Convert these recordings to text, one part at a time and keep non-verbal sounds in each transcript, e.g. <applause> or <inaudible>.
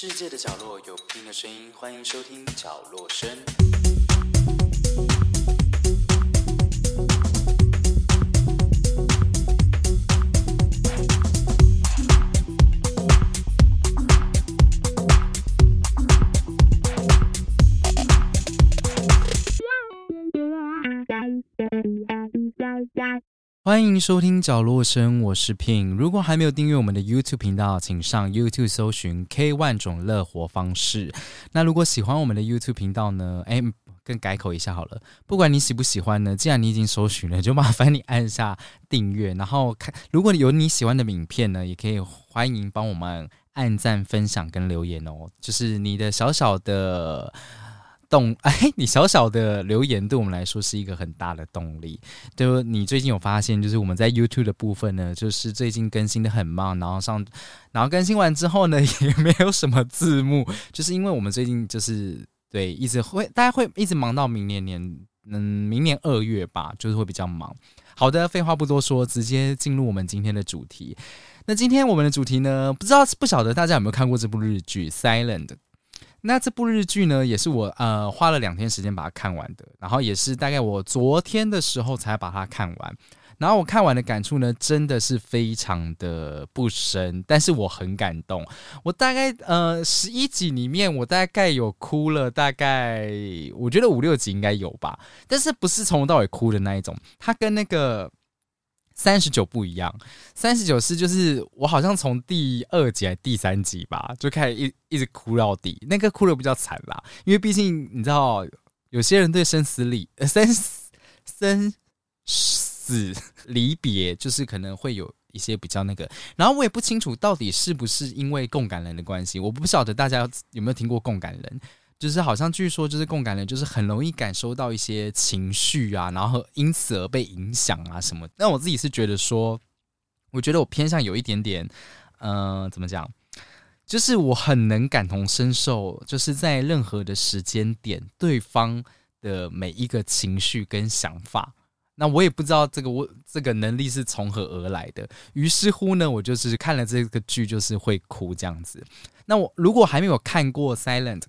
世界的角落有不同的声音，欢迎收听角落声。欢迎收听角落声，我是 Pin。如果还没有订阅我们的 YouTube 频道，请上 YouTube 搜寻 K 万种乐活方式。那如果喜欢我们的 YouTube 频道呢？哎，更改口一下好了。不管你喜不喜欢呢，既然你已经搜寻了，就麻烦你按下订阅，然后看。如果有你喜欢的影片呢，也可以欢迎帮我们按赞、分享跟留言哦。就是你的小小的。动 <laughs> 哎，你小小的留言对我们来说是一个很大的动力。就你最近有发现，就是我们在 YouTube 的部分呢，就是最近更新的很慢，然后上，然后更新完之后呢，<laughs> 也没有什么字幕，就是因为我们最近就是对一直会，大家会一直忙到明年年，嗯，明年二月吧，就是会比较忙。好的，废话不多说，直接进入我们今天的主题。那今天我们的主题呢，不知道不晓得大家有没有看过这部日剧《Silent》。那这部日剧呢，也是我呃花了两天时间把它看完的，然后也是大概我昨天的时候才把它看完，然后我看完的感触呢，真的是非常的不深，但是我很感动。我大概呃十一集里面，我大概有哭了，大概我觉得五六集应该有吧，但是不是从头到尾哭的那一种，它跟那个。三十九不一样，三十九是就是我好像从第二集还第三集吧，就开始一一直哭到底，那个哭的比较惨啦，因为毕竟你知道，有些人对生死离生生死离别，就是可能会有一些比较那个，然后我也不清楚到底是不是因为共感人的关系，我不晓得大家有没有听过共感人。就是好像据说就是共感人，就是很容易感受到一些情绪啊，然后因此而被影响啊什么。但我自己是觉得说，我觉得我偏向有一点点，嗯，怎么讲？就是我很能感同身受，就是在任何的时间点，对方的每一个情绪跟想法。那我也不知道这个我这个能力是从何而来的。于是乎呢，我就是看了这个剧，就是会哭这样子。那我如果还没有看过《Silent》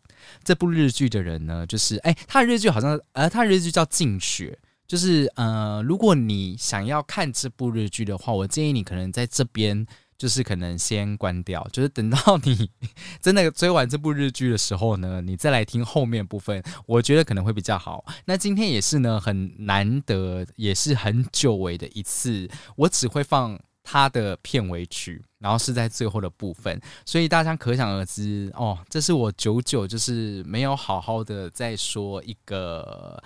这部日剧的人呢，就是哎，他的日剧好像呃，他的日剧叫《静雪》，就是呃，如果你想要看这部日剧的话，我建议你可能在这边就是可能先关掉，就是等到你 <laughs> 真的追完这部日剧的时候呢，你再来听后面部分，我觉得可能会比较好。那今天也是呢，很难得，也是很久违的一次，我只会放。它的片尾曲，然后是在最后的部分，所以大家可想而知哦，这是我久久就是没有好好的再说一个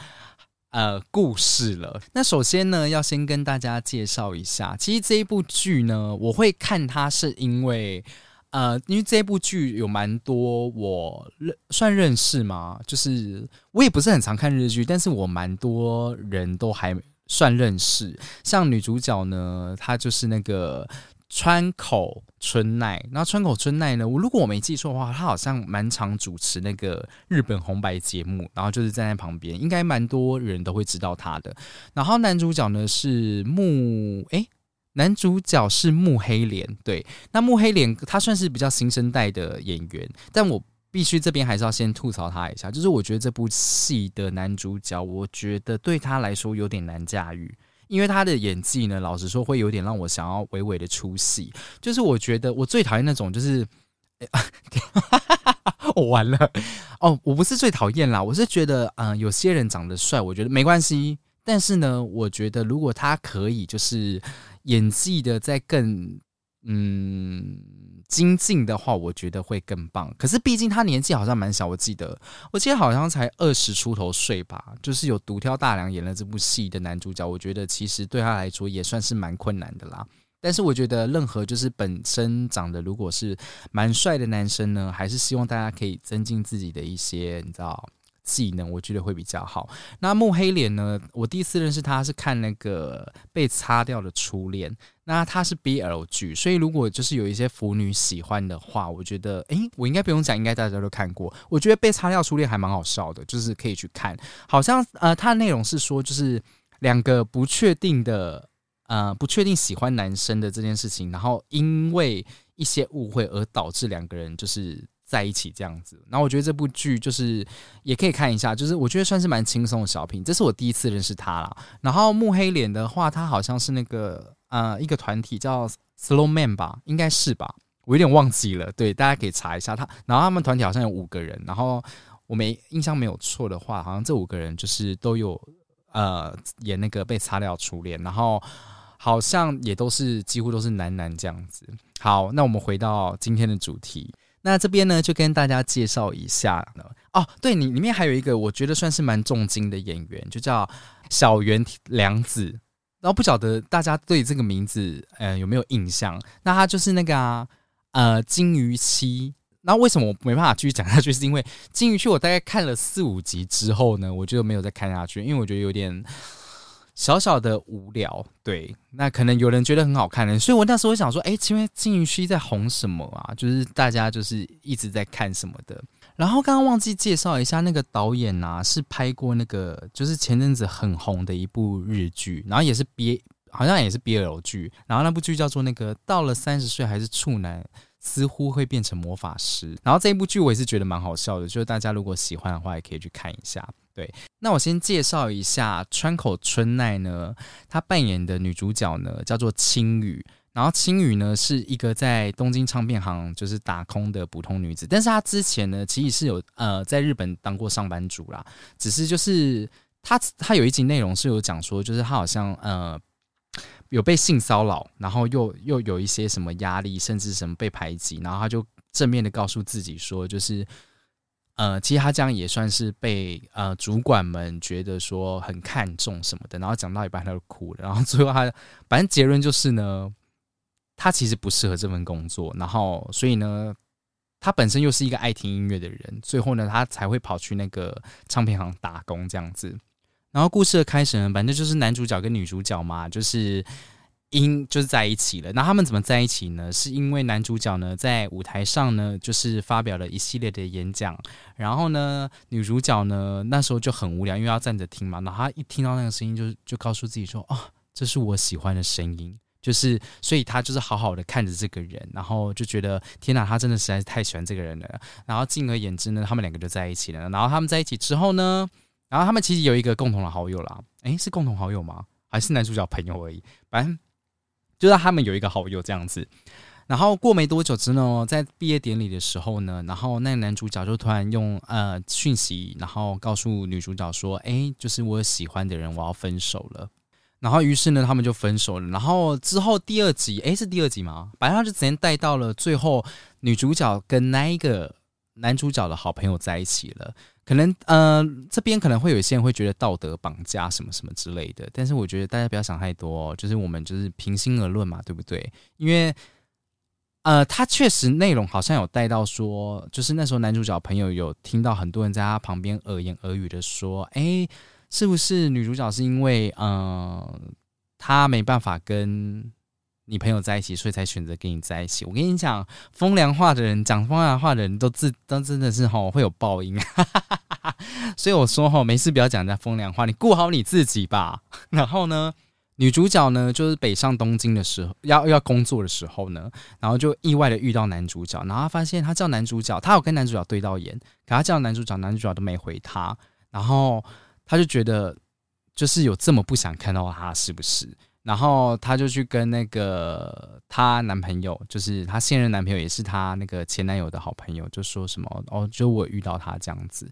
呃故事了。那首先呢，要先跟大家介绍一下，其实这一部剧呢，我会看它是因为呃，因为这部剧有蛮多我认算认识吗？就是我也不是很常看日剧，但是我蛮多人都还。算认识，像女主角呢，她就是那个川口春奈。那川口春奈呢，我如果我没记错的话，他好像蛮常主持那个日本红白节目，然后就是站在旁边，应该蛮多人都会知道他的。然后男主角呢是木，诶，男主角是木黑莲。对，那木黑莲他算是比较新生代的演员，但我。必须这边还是要先吐槽他一下，就是我觉得这部戏的男主角，我觉得对他来说有点难驾驭，因为他的演技呢，老实说会有点让我想要微微的出戏。就是我觉得我最讨厌那种，就是 <laughs> 我完了哦，我不是最讨厌啦，我是觉得嗯，有些人长得帅，我觉得没关系，但是呢，我觉得如果他可以就是演技的在更嗯。精进的话，我觉得会更棒。可是毕竟他年纪好像蛮小，我记得，我记得好像才二十出头岁吧。就是有独挑大梁演了这部戏的男主角，我觉得其实对他来说也算是蛮困难的啦。但是我觉得任何就是本身长得如果是蛮帅的男生呢，还是希望大家可以增进自己的一些，你知道。技能我觉得会比较好。那木黑脸呢？我第一次认识他是看那个被擦掉的初恋。那它是 BL 剧，所以如果就是有一些腐女喜欢的话，我觉得，诶，我应该不用讲，应该大家都看过。我觉得被擦掉初恋还蛮好笑的，就是可以去看。好像呃，它的内容是说，就是两个不确定的呃，不确定喜欢男生的这件事情，然后因为一些误会而导致两个人就是。在一起这样子。然后我觉得这部剧就是也可以看一下，就是我觉得算是蛮轻松的小品。这是我第一次认识他啦。然后木黑脸的话，他好像是那个呃一个团体叫 Slow Man 吧，应该是吧，我有点忘记了。对，大家可以查一下他。然后他们团体好像有五个人，然后我没印象没有错的话，好像这五个人就是都有呃演那个被擦掉初恋，然后。好像也都是几乎都是男男这样子。好，那我们回到今天的主题。那这边呢，就跟大家介绍一下呢。哦，对你里面还有一个我觉得算是蛮重金的演员，就叫小原良子。然后不晓得大家对这个名字呃有没有印象？那他就是那个啊呃金鱼期。那为什么我没办法继续讲下去？是因为金鱼期我大概看了四五集之后呢，我就没有再看下去，因为我觉得有点。小小的无聊，对，那可能有人觉得很好看的，所以我那时候想说，哎，请问金鱼区在红什么啊？就是大家就是一直在看什么的。然后刚刚忘记介绍一下，那个导演啊，是拍过那个就是前阵子很红的一部日剧，然后也是 B，好像也是 BL 剧，然后那部剧叫做那个到了三十岁还是处男。似乎会变成魔法师，然后这一部剧我也是觉得蛮好笑的，就是大家如果喜欢的话，也可以去看一下。对，那我先介绍一下川口春奈呢，她扮演的女主角呢叫做青羽，然后青羽呢是一个在东京唱片行就是打工的普通女子，但是她之前呢其实是有呃在日本当过上班族啦，只是就是她她有一集内容是有讲说，就是她好像呃。有被性骚扰，然后又又有一些什么压力，甚至什么被排挤，然后她就正面的告诉自己说，就是呃，其实她这样也算是被呃主管们觉得说很看重什么的，然后讲到一半她就哭了，然后最后她反正结论就是呢，他其实不适合这份工作，然后所以呢，他本身又是一个爱听音乐的人，最后呢，他才会跑去那个唱片行打工这样子。然后故事的开始呢，反正就是男主角跟女主角嘛，就是因就是在一起了。那他们怎么在一起呢？是因为男主角呢在舞台上呢，就是发表了一系列的演讲，然后呢，女主角呢那时候就很无聊，因为要站着听嘛。然后她一听到那个声音，就就告诉自己说：“哦，这是我喜欢的声音。”就是所以他就是好好的看着这个人，然后就觉得天哪，他真的实在是太喜欢这个人了。然后进而言之呢，他们两个就在一起了。然后他们在一起之后呢？然后他们其实有一个共同的好友啦，诶，是共同好友吗？还是男主角朋友而已？反正就是他们有一个好友这样子。然后过没多久之后，在毕业典礼的时候呢，然后那个男主角就突然用呃讯息，然后告诉女主角说：“诶，就是我喜欢的人，我要分手了。”然后于是呢，他们就分手了。然后之后第二集，诶，是第二集吗？反正他就直接带到了最后，女主角跟那一个男主角的好朋友在一起了。可能呃，这边可能会有一些人会觉得道德绑架什么什么之类的，但是我觉得大家不要想太多，就是我们就是平心而论嘛，对不对？因为呃，他确实内容好像有带到说，就是那时候男主角朋友有听到很多人在他旁边耳言耳语的说，哎，是不是女主角是因为嗯，她没办法跟。你朋友在一起，所以才选择跟你在一起。我跟你讲，风凉话的人讲风凉话的人都自都真的是吼会有报应。<laughs> 所以我说吼，没事不要讲人家风凉话，你顾好你自己吧。然后呢，女主角呢就是北上东京的时候，要要工作的时候呢，然后就意外的遇到男主角，然后发现他叫男主角，他有跟男主角对到眼，可他叫男主角，男主角都没回他，然后他就觉得就是有这么不想看到他，是不是？然后她就去跟那个她男朋友，就是她现任男朋友，也是她那个前男友的好朋友，就说什么哦，就我遇到他这样子。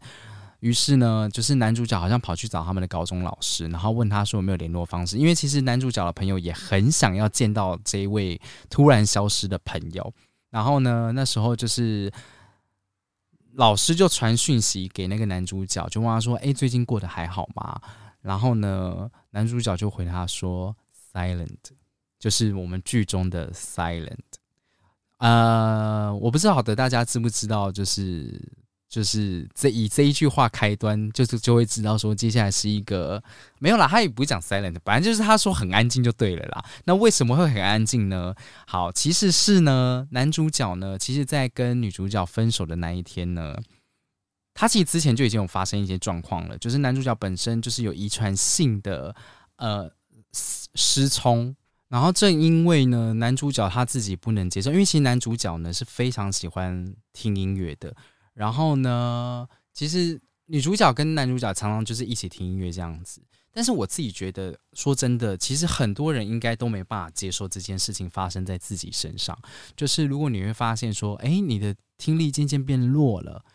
于是呢，就是男主角好像跑去找他们的高中老师，然后问他说有没有联络方式，因为其实男主角的朋友也很想要见到这一位突然消失的朋友。然后呢，那时候就是老师就传讯息给那个男主角，就问他说：“哎，最近过得还好吗？”然后呢，男主角就回他说。Silent，就是我们剧中的 Silent。呃，我不知道的大家知不知道，就是就是这以这一句话开端，就是就会知道说接下来是一个没有啦，他也不会讲 Silent，反正就是他说很安静就对了啦。那为什么会很安静呢？好，其实是呢，男主角呢，其实在跟女主角分手的那一天呢，他其实之前就已经有发生一些状况了，就是男主角本身就是有遗传性的呃。失聪，然后正因为呢，男主角他自己不能接受，因为其实男主角呢是非常喜欢听音乐的。然后呢，其实女主角跟男主角常常就是一起听音乐这样子。但是我自己觉得，说真的，其实很多人应该都没办法接受这件事情发生在自己身上。就是如果你会发现说，哎，你的听力渐渐变弱了，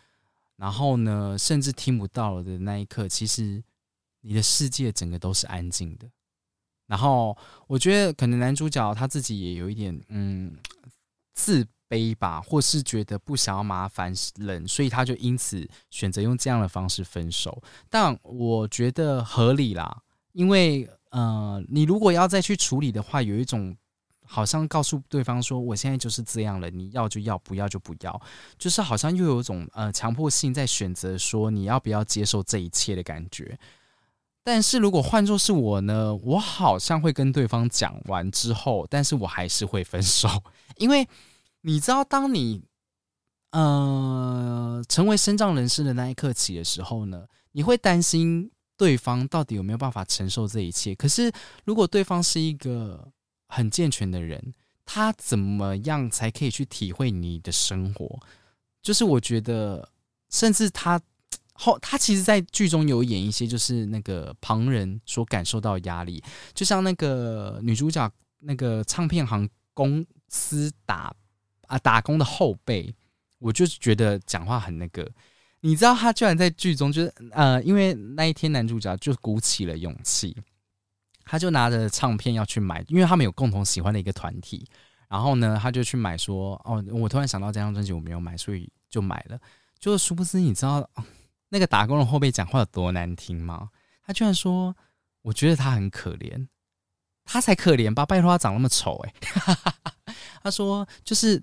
然后呢，甚至听不到了的那一刻，其实你的世界整个都是安静的。然后我觉得，可能男主角他自己也有一点嗯自卑吧，或是觉得不想要麻烦人，所以他就因此选择用这样的方式分手。但我觉得合理啦，因为呃，你如果要再去处理的话，有一种好像告诉对方说我现在就是这样了，你要就要，不要就不要，就是好像又有一种呃强迫性在选择说你要不要接受这一切的感觉。但是如果换作是我呢，我好像会跟对方讲完之后，但是我还是会分手，<laughs> 因为你知道，当你呃成为身障人士的那一刻起的时候呢，你会担心对方到底有没有办法承受这一切。可是如果对方是一个很健全的人，他怎么样才可以去体会你的生活？就是我觉得，甚至他。后，他其实，在剧中有演一些，就是那个旁人所感受到压力，就像那个女主角，那个唱片行公司打啊打工的后辈，我就是觉得讲话很那个。你知道，他居然在剧中，就是呃，因为那一天男主角就鼓起了勇气，他就拿着唱片要去买，因为他们有共同喜欢的一个团体，然后呢，他就去买，说哦，我突然想到这张专辑我没有买，所以就买了。就殊不知，你知道。那个打工的后辈讲话有多难听吗？他居然说：“我觉得他很可怜，他才可怜吧？拜托他长那么丑，哎，<laughs> 他说就是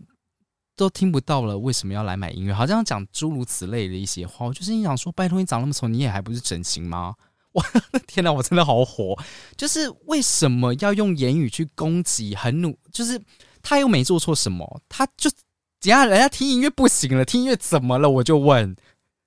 都听不到了，为什么要来买音乐？好像讲诸如此类的一些话。我就是你想说，拜托你长那么丑，你也还不是整形吗？<laughs> 我天哪，我真的好火！就是为什么要用言语去攻击？很努，就是他又没做错什么，他就等下人家听音乐不行了，听音乐怎么了？我就问，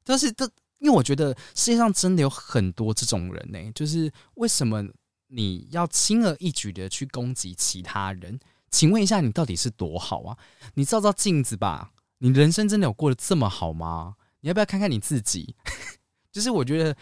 但是这。因为我觉得世界上真的有很多这种人呢，就是为什么你要轻而易举的去攻击其他人？请问一下，你到底是多好啊？你照照镜子吧，你人生真的有过得这么好吗？你要不要看看你自己？<laughs> 就是我觉得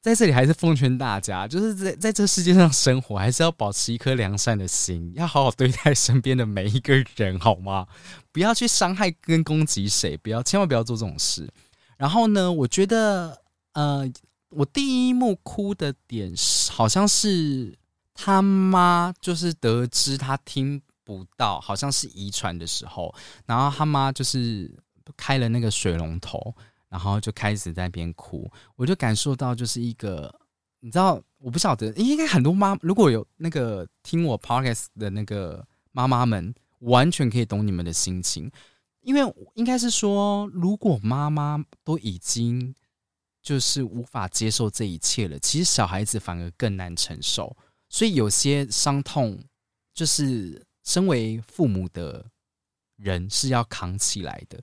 在这里还是奉劝大家，就是在在这世界上生活，还是要保持一颗良善的心，要好好对待身边的每一个人，好吗？不要去伤害跟攻击谁，不要千万不要做这种事。然后呢？我觉得，呃，我第一幕哭的点好像是他妈，就是得知他听不到，好像是遗传的时候，然后他妈就是开了那个水龙头，然后就开始在边哭，我就感受到就是一个，你知道，我不晓得，应该很多妈如果有那个听我 podcast 的那个妈妈们，完全可以懂你们的心情。因为应该是说，如果妈妈都已经就是无法接受这一切了，其实小孩子反而更难承受。所以有些伤痛，就是身为父母的人是要扛起来的。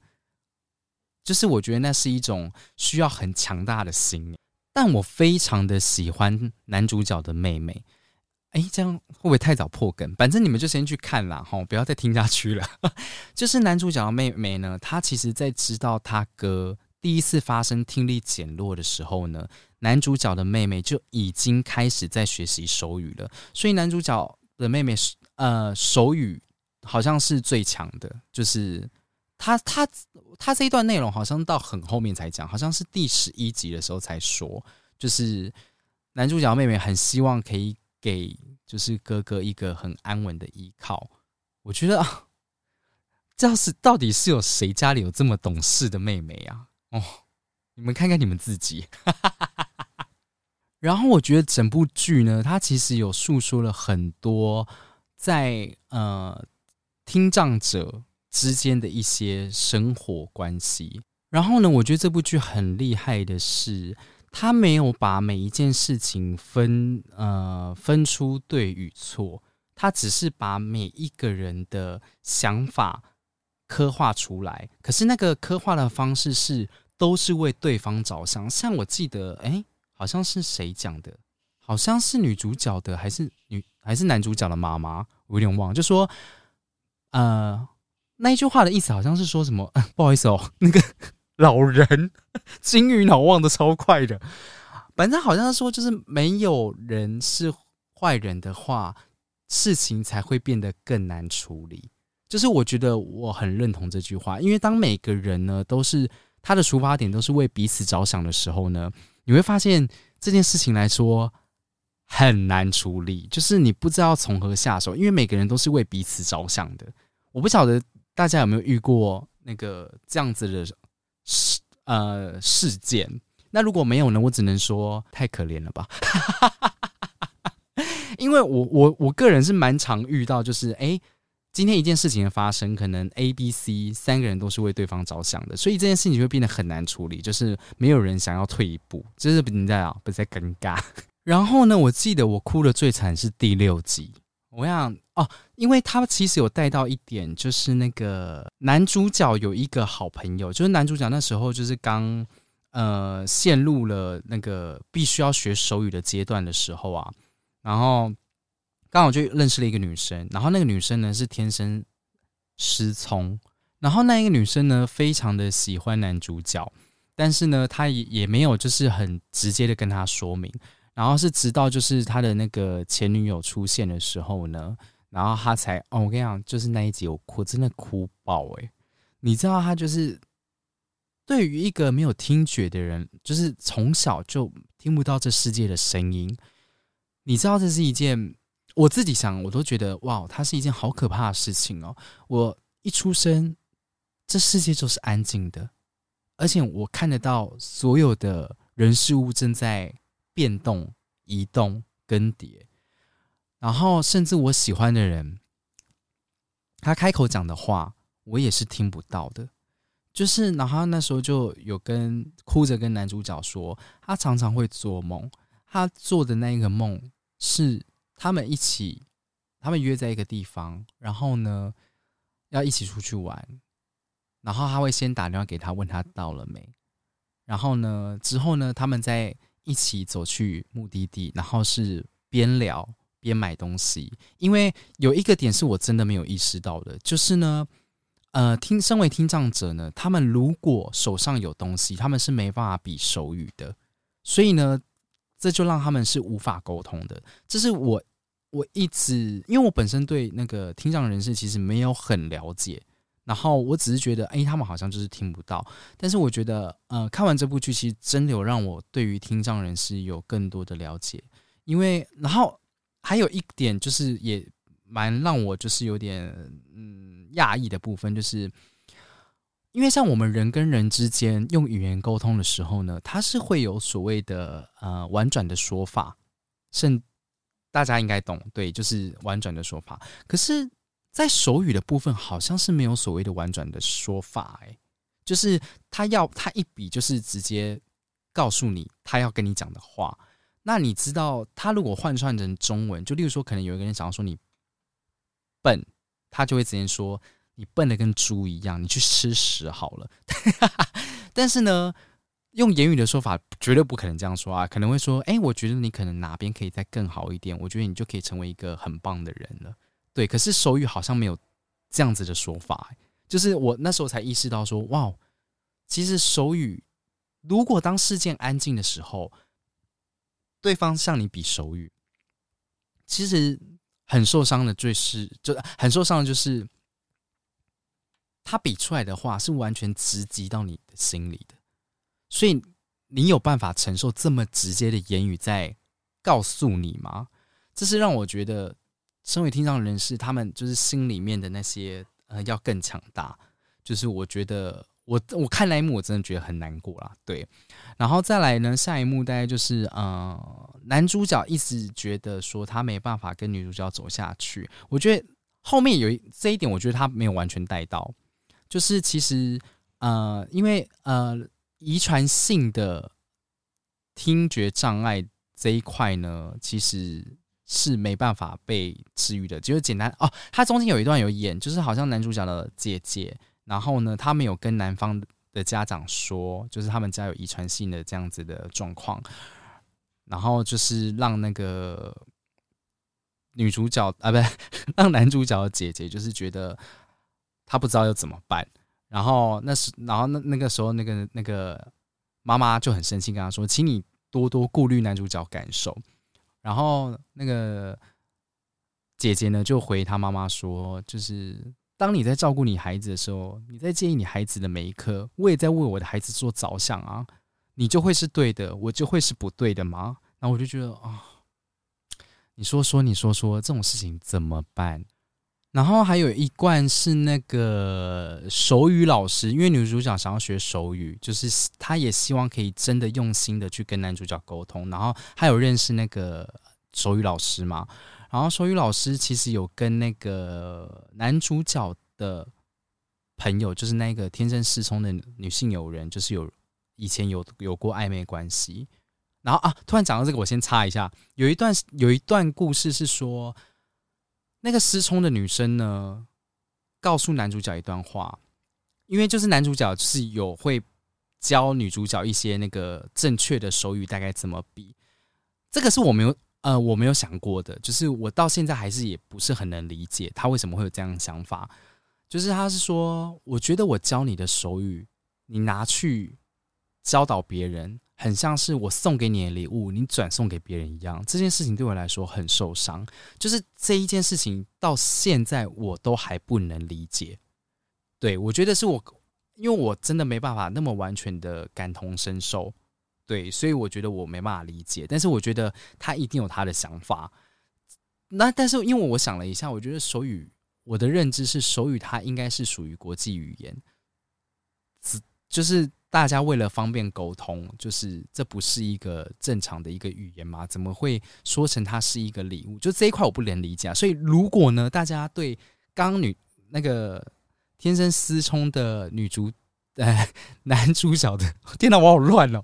就是我觉得那是一种需要很强大的心。但我非常的喜欢男主角的妹妹。哎，这样会不会太早破梗？反正你们就先去看啦，哈，不要再听下去了。<laughs> 就是男主角的妹妹呢，她其实在知道他哥第一次发生听力减弱的时候呢，男主角的妹妹就已经开始在学习手语了。所以男主角的妹妹呃手语好像是最强的，就是他他他这一段内容好像到很后面才讲，好像是第十一集的时候才说，就是男主角妹妹很希望可以。给就是哥哥一个很安稳的依靠，我觉得，<laughs> 这要是到底是有谁家里有这么懂事的妹妹啊？哦，你们看看你们自己。<laughs> 然后我觉得整部剧呢，它其实有诉说了很多在呃听障者之间的一些生活关系。然后呢，我觉得这部剧很厉害的是。他没有把每一件事情分呃分出对与错，他只是把每一个人的想法刻画出来。可是那个刻画的方式是都是为对方着想。像我记得，哎，好像是谁讲的？好像是女主角的，还是女还是男主角的妈妈？我有点忘，就说呃那一句话的意思好像是说什么？<laughs> 不好意思哦，那个老人金鱼脑忘的超快的，反正好像说就是没有人是坏人的话，事情才会变得更难处理。就是我觉得我很认同这句话，因为当每个人呢都是他的出发点都是为彼此着想的时候呢，你会发现这件事情来说很难处理，就是你不知道从何下手，因为每个人都是为彼此着想的。我不晓得大家有没有遇过那个这样子的事呃事件，那如果没有呢，我只能说太可怜了吧，<laughs> 因为我我我个人是蛮常遇到，就是哎。今天一件事情的发生，可能 A、B、C 三个人都是为对方着想的，所以这件事情就会变得很难处理，就是没有人想要退一步，就是你在啊，不在尴尬。然后呢，我记得我哭的最惨是第六集，我想哦，因为他其实有带到一点，就是那个男主角有一个好朋友，就是男主角那时候就是刚呃陷入了那个必须要学手语的阶段的时候啊，然后。刚好就认识了一个女生，然后那个女生呢是天生失聪，然后那一个女生呢非常的喜欢男主角，但是呢她也也没有就是很直接的跟他说明，然后是直到就是他的那个前女友出现的时候呢，然后他才哦我跟你讲，就是那一集我哭真的哭爆诶。你知道他就是对于一个没有听觉的人，就是从小就听不到这世界的声音，你知道这是一件。我自己想，我都觉得哇，它是一件好可怕的事情哦！我一出生，这世界就是安静的，而且我看得到所有的人事物正在变动、移动、更迭，然后甚至我喜欢的人，他开口讲的话，我也是听不到的。就是，然后那时候就有跟哭着跟男主角说，他常常会做梦，他做的那一个梦是。他们一起，他们约在一个地方，然后呢，要一起出去玩。然后他会先打电话给他，问他到了没。然后呢，之后呢，他们在一起走去目的地，然后是边聊边买东西。因为有一个点是我真的没有意识到的，就是呢，呃，听身为听障者呢，他们如果手上有东西，他们是没办法比手语的。所以呢。这就让他们是无法沟通的。这是我我一直，因为我本身对那个听障人士其实没有很了解，然后我只是觉得，哎，他们好像就是听不到。但是我觉得，呃，看完这部剧，其实真的有让我对于听障人士有更多的了解。因为，然后还有一点就是，也蛮让我就是有点嗯讶异的部分，就是。因为像我们人跟人之间用语言沟通的时候呢，它是会有所谓的呃婉转的说法，甚大家应该懂，对，就是婉转的说法。可是，在手语的部分，好像是没有所谓的婉转的说法，哎，就是他要他一笔就是直接告诉你他要跟你讲的话。那你知道，他如果换算成中文，就例如说，可能有一个人想要说你笨，他就会直接说。你笨的跟猪一样，你去吃屎好了。<laughs> 但是呢，用言语的说法绝对不可能这样说啊，可能会说：“哎，我觉得你可能哪边可以再更好一点，我觉得你就可以成为一个很棒的人了。”对，可是手语好像没有这样子的说法，就是我那时候才意识到说：“哇，其实手语如果当事件安静的时候，对方向你比手语，其实很受伤的，最是就很受伤的就是。”他比出来的话是完全直击到你的心里的，所以你有办法承受这么直接的言语在告诉你吗？这是让我觉得，身为听障人士，他们就是心里面的那些呃要更强大。就是我觉得，我我看那一幕，我真的觉得很难过啦。对，然后再来呢，下一幕大概就是呃，男主角一直觉得说他没办法跟女主角走下去。我觉得后面有一这一点，我觉得他没有完全带到。就是其实，呃，因为呃，遗传性的听觉障碍这一块呢，其实是没办法被治愈的。就是简单哦，他中间有一段有演，就是好像男主角的姐姐，然后呢，他没有跟男方的家长说，就是他们家有遗传性的这样子的状况，然后就是让那个女主角啊，不，<laughs> 让男主角的姐姐就是觉得他不知道要怎么办。然后那时，然后那那个时候，那个那个妈妈就很生气，跟他说：“请你多多顾虑男主角感受。”然后那个姐姐呢，就回她妈妈说：“就是当你在照顾你孩子的时候，你在建议你孩子的每一刻，我也在为我的孩子做着想啊。你就会是对的，我就会是不对的吗？”然后我就觉得啊，你说说，你说说，这种事情怎么办？然后还有一罐是那个手语老师，因为女主角想要学手语，就是她也希望可以真的用心的去跟男主角沟通。然后还有认识那个手语老师嘛？然后手语老师其实有跟那个男主角的朋友，就是那个天生失聪的女性友人，就是有以前有有过暧昧关系。然后啊，突然讲到这个，我先插一下，有一段有一段故事是说。那个失聪的女生呢，告诉男主角一段话，因为就是男主角就是有会教女主角一些那个正确的手语大概怎么比，这个是我没有呃我没有想过的，就是我到现在还是也不是很能理解他为什么会有这样的想法，就是他是说，我觉得我教你的手语，你拿去教导别人。很像是我送给你的礼物，你转送给别人一样。这件事情对我来说很受伤，就是这一件事情到现在我都还不能理解。对我觉得是我，因为我真的没办法那么完全的感同身受，对，所以我觉得我没办法理解。但是我觉得他一定有他的想法。那但是因为我想了一下，我觉得手语，我的认知是手语，它应该是属于国际语言，只就是。大家为了方便沟通，就是这不是一个正常的一个语言吗？怎么会说成它是一个礼物？就这一块我不能理解。啊所以如果呢，大家对刚女那个天生失聪的女主呃男主角的，天哪，我好乱哦！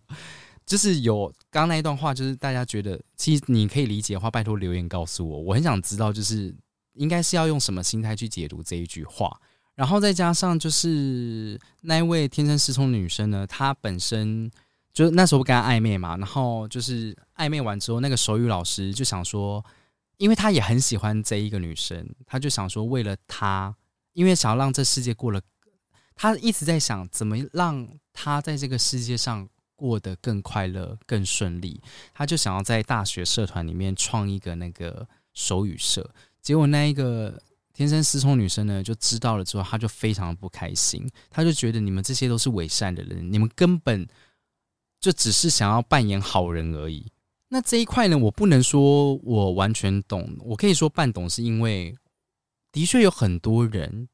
就是有刚那一段话，就是大家觉得其实你可以理解的话，拜托留言告诉我，我很想知道，就是应该是要用什么心态去解读这一句话。然后再加上就是那一位天生失聪女生呢，她本身就那时候不跟她暧昧嘛，然后就是暧昧完之后，那个手语老师就想说，因为他也很喜欢这一个女生，他就想说为了她，因为想要让这世界过了，他一直在想怎么让她在这个世界上过得更快乐、更顺利，他就想要在大学社团里面创一个那个手语社，结果那一个。天生失聪女生呢，就知道了之后，她就非常的不开心。她就觉得你们这些都是伪善的人，你们根本就只是想要扮演好人而已。那这一块呢，我不能说我完全懂，我可以说半懂，是因为的确有很多人，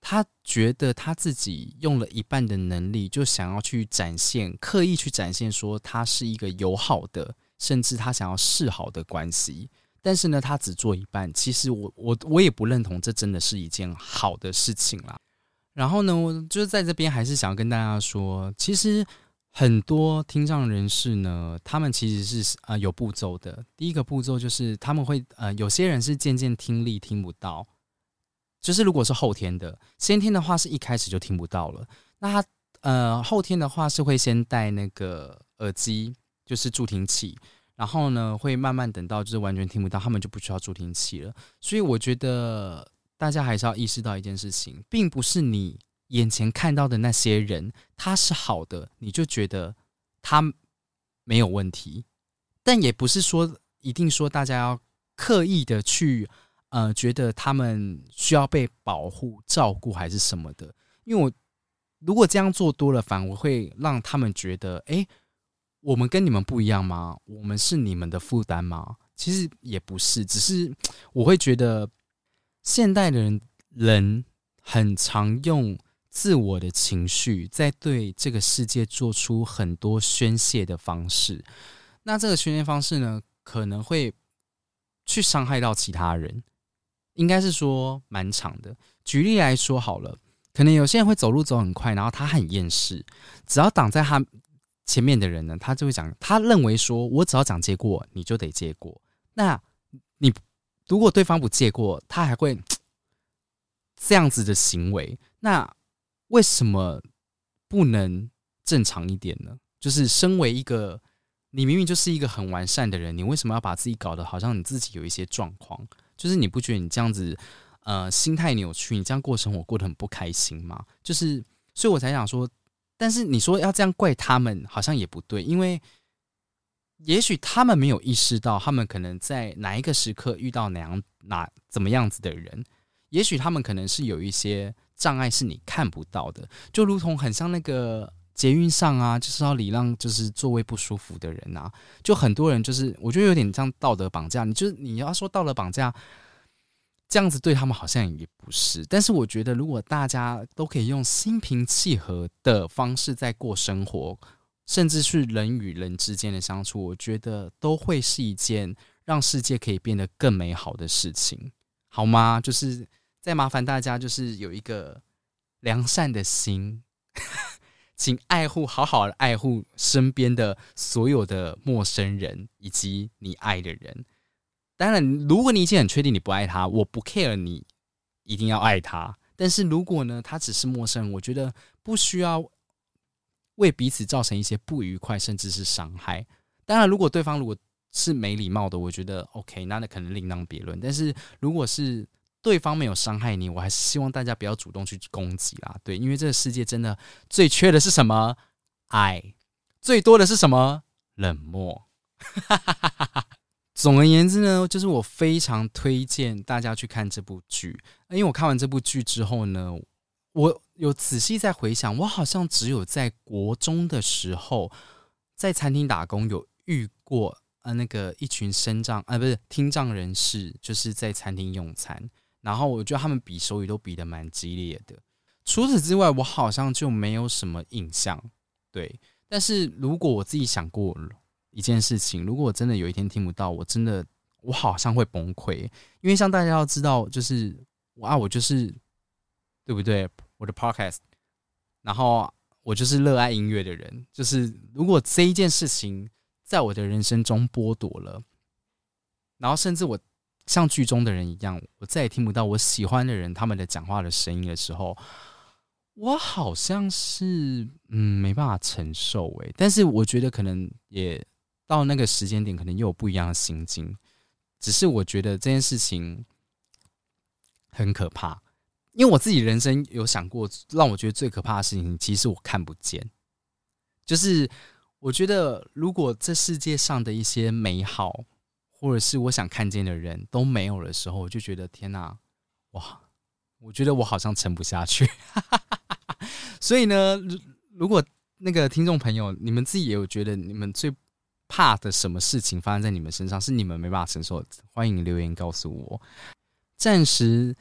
他觉得他自己用了一半的能力，就想要去展现，刻意去展现说他是一个友好的，甚至他想要示好的关系。但是呢，他只做一半。其实我我我也不认同，这真的是一件好的事情啦。然后呢，我就是在这边还是想要跟大家说，其实很多听障人士呢，他们其实是呃有步骤的。第一个步骤就是他们会呃有些人是渐渐听力听不到，就是如果是后天的，先天的话是一开始就听不到了。那他呃后天的话是会先戴那个耳机，就是助听器。然后呢，会慢慢等到就是完全听不到，他们就不需要助听器了。所以我觉得大家还是要意识到一件事情，并不是你眼前看到的那些人他是好的，你就觉得他没有问题。但也不是说一定说大家要刻意的去呃觉得他们需要被保护、照顾还是什么的。因为我如果这样做多了，反而会让他们觉得哎。我们跟你们不一样吗？我们是你们的负担吗？其实也不是，只是我会觉得现代的人人很常用自我的情绪在对这个世界做出很多宣泄的方式。那这个宣泄方式呢，可能会去伤害到其他人，应该是说蛮长的。举例来说好了，可能有些人会走路走很快，然后他很厌世，只要挡在他。前面的人呢，他就会讲，他认为说，我只要讲借过，你就得借过。那你如果对方不借过，他还会 <tsk> 这样子的行为。那为什么不能正常一点呢？就是身为一个你明明就是一个很完善的人，你为什么要把自己搞得好像你自己有一些状况？就是你不觉得你这样子，呃，心态扭曲，你这样过生活过得很不开心吗？就是，所以我才想说，但是你说要这样怪他们，好像也不对，因为也许他们没有意识到，他们可能在哪一个时刻遇到哪样哪怎么样子的人，也许他们可能是有一些障碍是你看不到的，就如同很像那个。捷运上啊，就是要礼让，就是座位不舒服的人啊，就很多人就是，我觉得有点像道德绑架。你就是你要说道德绑架，这样子对他们好像也不是。但是我觉得，如果大家都可以用心平气和的方式在过生活，甚至是人与人之间的相处，我觉得都会是一件让世界可以变得更美好的事情，好吗？就是再麻烦大家，就是有一个良善的心。请爱护，好好的爱护身边的所有的陌生人以及你爱的人。当然，如果你已经很确定你不爱他，我不 care 你一定要爱他。但是如果呢，他只是陌生人，我觉得不需要为彼此造成一些不愉快，甚至是伤害。当然，如果对方如果是没礼貌的，我觉得 OK，那那可能另当别论。但是如果是对方没有伤害你，我还是希望大家不要主动去攻击啦。对，因为这个世界真的最缺的是什么？爱，最多的是什么？冷漠。总而言之呢，就是我非常推荐大家去看这部剧。因为我看完这部剧之后呢，我有仔细在回想，我好像只有在国中的时候在餐厅打工有遇过呃那个一群身障啊不是听障人士，就是在餐厅用餐。然后我觉得他们比手语都比的蛮激烈的。除此之外，我好像就没有什么印象。对，但是如果我自己想过一件事情，如果我真的有一天听不到，我真的我好像会崩溃。因为像大家要知道，就是我啊，我就是对不对？我的 podcast，然后我就是热爱音乐的人。就是如果这一件事情在我的人生中剥夺了，然后甚至我。像剧中的人一样，我再也听不到我喜欢的人他们的讲话的声音的时候，我好像是嗯没办法承受诶。但是我觉得可能也到那个时间点，可能又有不一样的心境。只是我觉得这件事情很可怕，因为我自己人生有想过，让我觉得最可怕的事情，其实我看不见。就是我觉得，如果这世界上的一些美好。或者是我想看见的人都没有的时候，我就觉得天哪，哇！我觉得我好像撑不下去。<laughs> 所以呢，如如果那个听众朋友，你们自己也有觉得你们最怕的什么事情发生在你们身上，是你们没办法承受，欢迎留言告诉我。暂时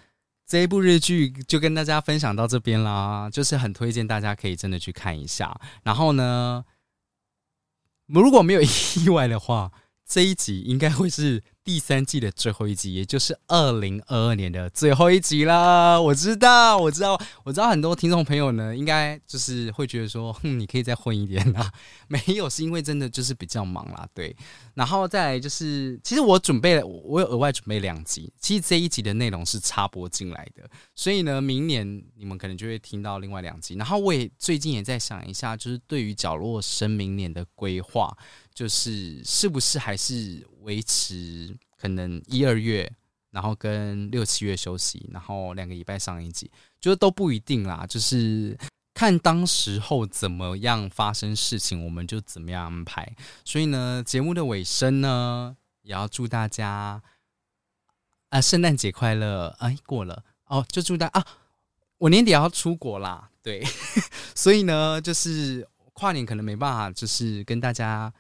这一部日剧就跟大家分享到这边啦，就是很推荐大家可以真的去看一下。然后呢，如果没有意外的话。这一集应该会是第三季的最后一集，也就是二零二二年的最后一集啦。我知道，我知道，我知道，很多听众朋友呢，应该就是会觉得说，<laughs> 哼，你可以再混一点啦。<laughs> 没有，是因为真的就是比较忙啦，对。然后再来就是，其实我准备了，我有额外准备两集。其实这一集的内容是插播进来的，所以呢，明年你们可能就会听到另外两集。然后我也最近也在想一下，就是对于角落生明年的规划。就是是不是还是维持可能一二月，然后跟六七月休息，然后两个礼拜上一集，觉得都不一定啦。就是看当时候怎么样发生事情，我们就怎么样安排。所以呢，节目的尾声呢，也要祝大家啊，圣诞节快乐！哎，过了哦，就祝大啊，我年底要出国啦。对，<laughs> 所以呢，就是跨年可能没办法，就是跟大家。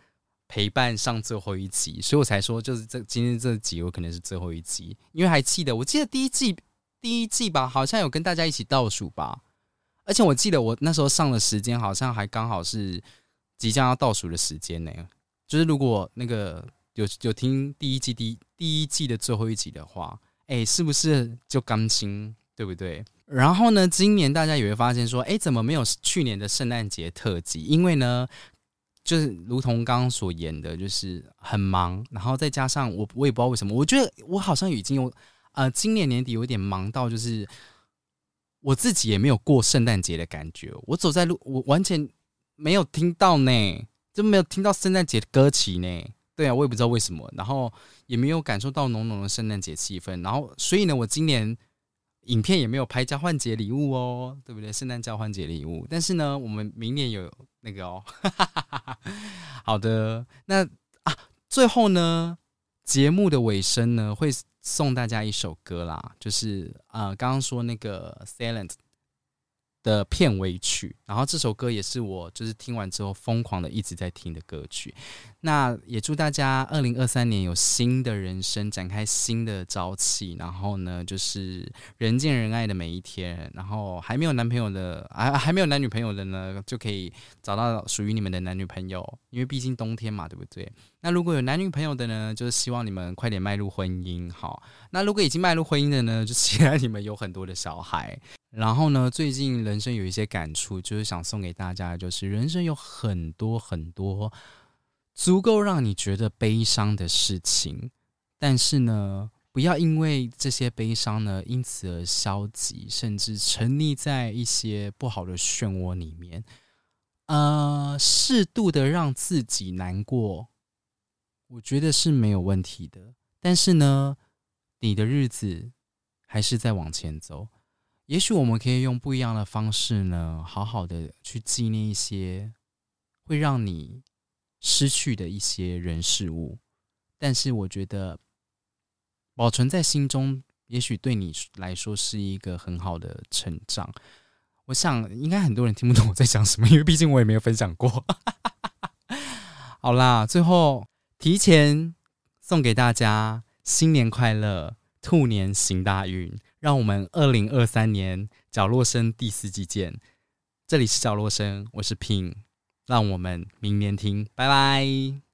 陪伴上最后一集，所以我才说，就是这今天这集有可能是最后一集，因为还记得，我记得第一季第一季吧，好像有跟大家一起倒数吧，而且我记得我那时候上的时间好像还刚好是即将要倒数的时间呢。就是如果那个有有听第一季第第一季的最后一集的话，哎，是不是就刚新，对不对？然后呢，今年大家也会发现说，哎，怎么没有去年的圣诞节特辑？因为呢。就是如同刚刚所言的，就是很忙，然后再加上我，我也不知道为什么，我觉得我好像已经有，呃，今年年底有点忙到，就是我自己也没有过圣诞节的感觉。我走在路，我完全没有听到呢，就没有听到圣诞节的歌曲呢。对啊，我也不知道为什么，然后也没有感受到浓浓的圣诞节气氛。然后，所以呢，我今年影片也没有拍交换节礼物哦，对不对？圣诞交换节礼物。但是呢，我们明年有那个哦。<laughs> 好的，那啊，最后呢，节目的尾声呢，会送大家一首歌啦，就是呃，刚刚说那个《Silent》。的片尾曲，然后这首歌也是我就是听完之后疯狂的一直在听的歌曲。那也祝大家二零二三年有新的人生，展开新的朝气。然后呢，就是人见人爱的每一天。然后还没有男朋友的，还还没有男女朋友的呢，就可以找到属于你们的男女朋友。因为毕竟冬天嘛，对不对？那如果有男女朋友的呢，就是希望你们快点迈入婚姻。好，那如果已经迈入婚姻的呢，就期待你们有很多的小孩。然后呢，最近人生有一些感触，就是想送给大家，就是人生有很多很多足够让你觉得悲伤的事情，但是呢，不要因为这些悲伤呢，因此而消极，甚至沉溺在一些不好的漩涡里面。呃，适度的让自己难过，我觉得是没有问题的。但是呢，你的日子还是在往前走。也许我们可以用不一样的方式呢，好好的去纪念一些会让你失去的一些人事物。但是我觉得保存在心中，也许对你来说是一个很好的成长。我想应该很多人听不懂我在讲什么，因为毕竟我也没有分享过。<laughs> 好啦，最后提前送给大家新年快乐，兔年行大运。让我们二零二三年角落声第四季见，这里是角落声，我是 Pin，让我们明年听，拜拜。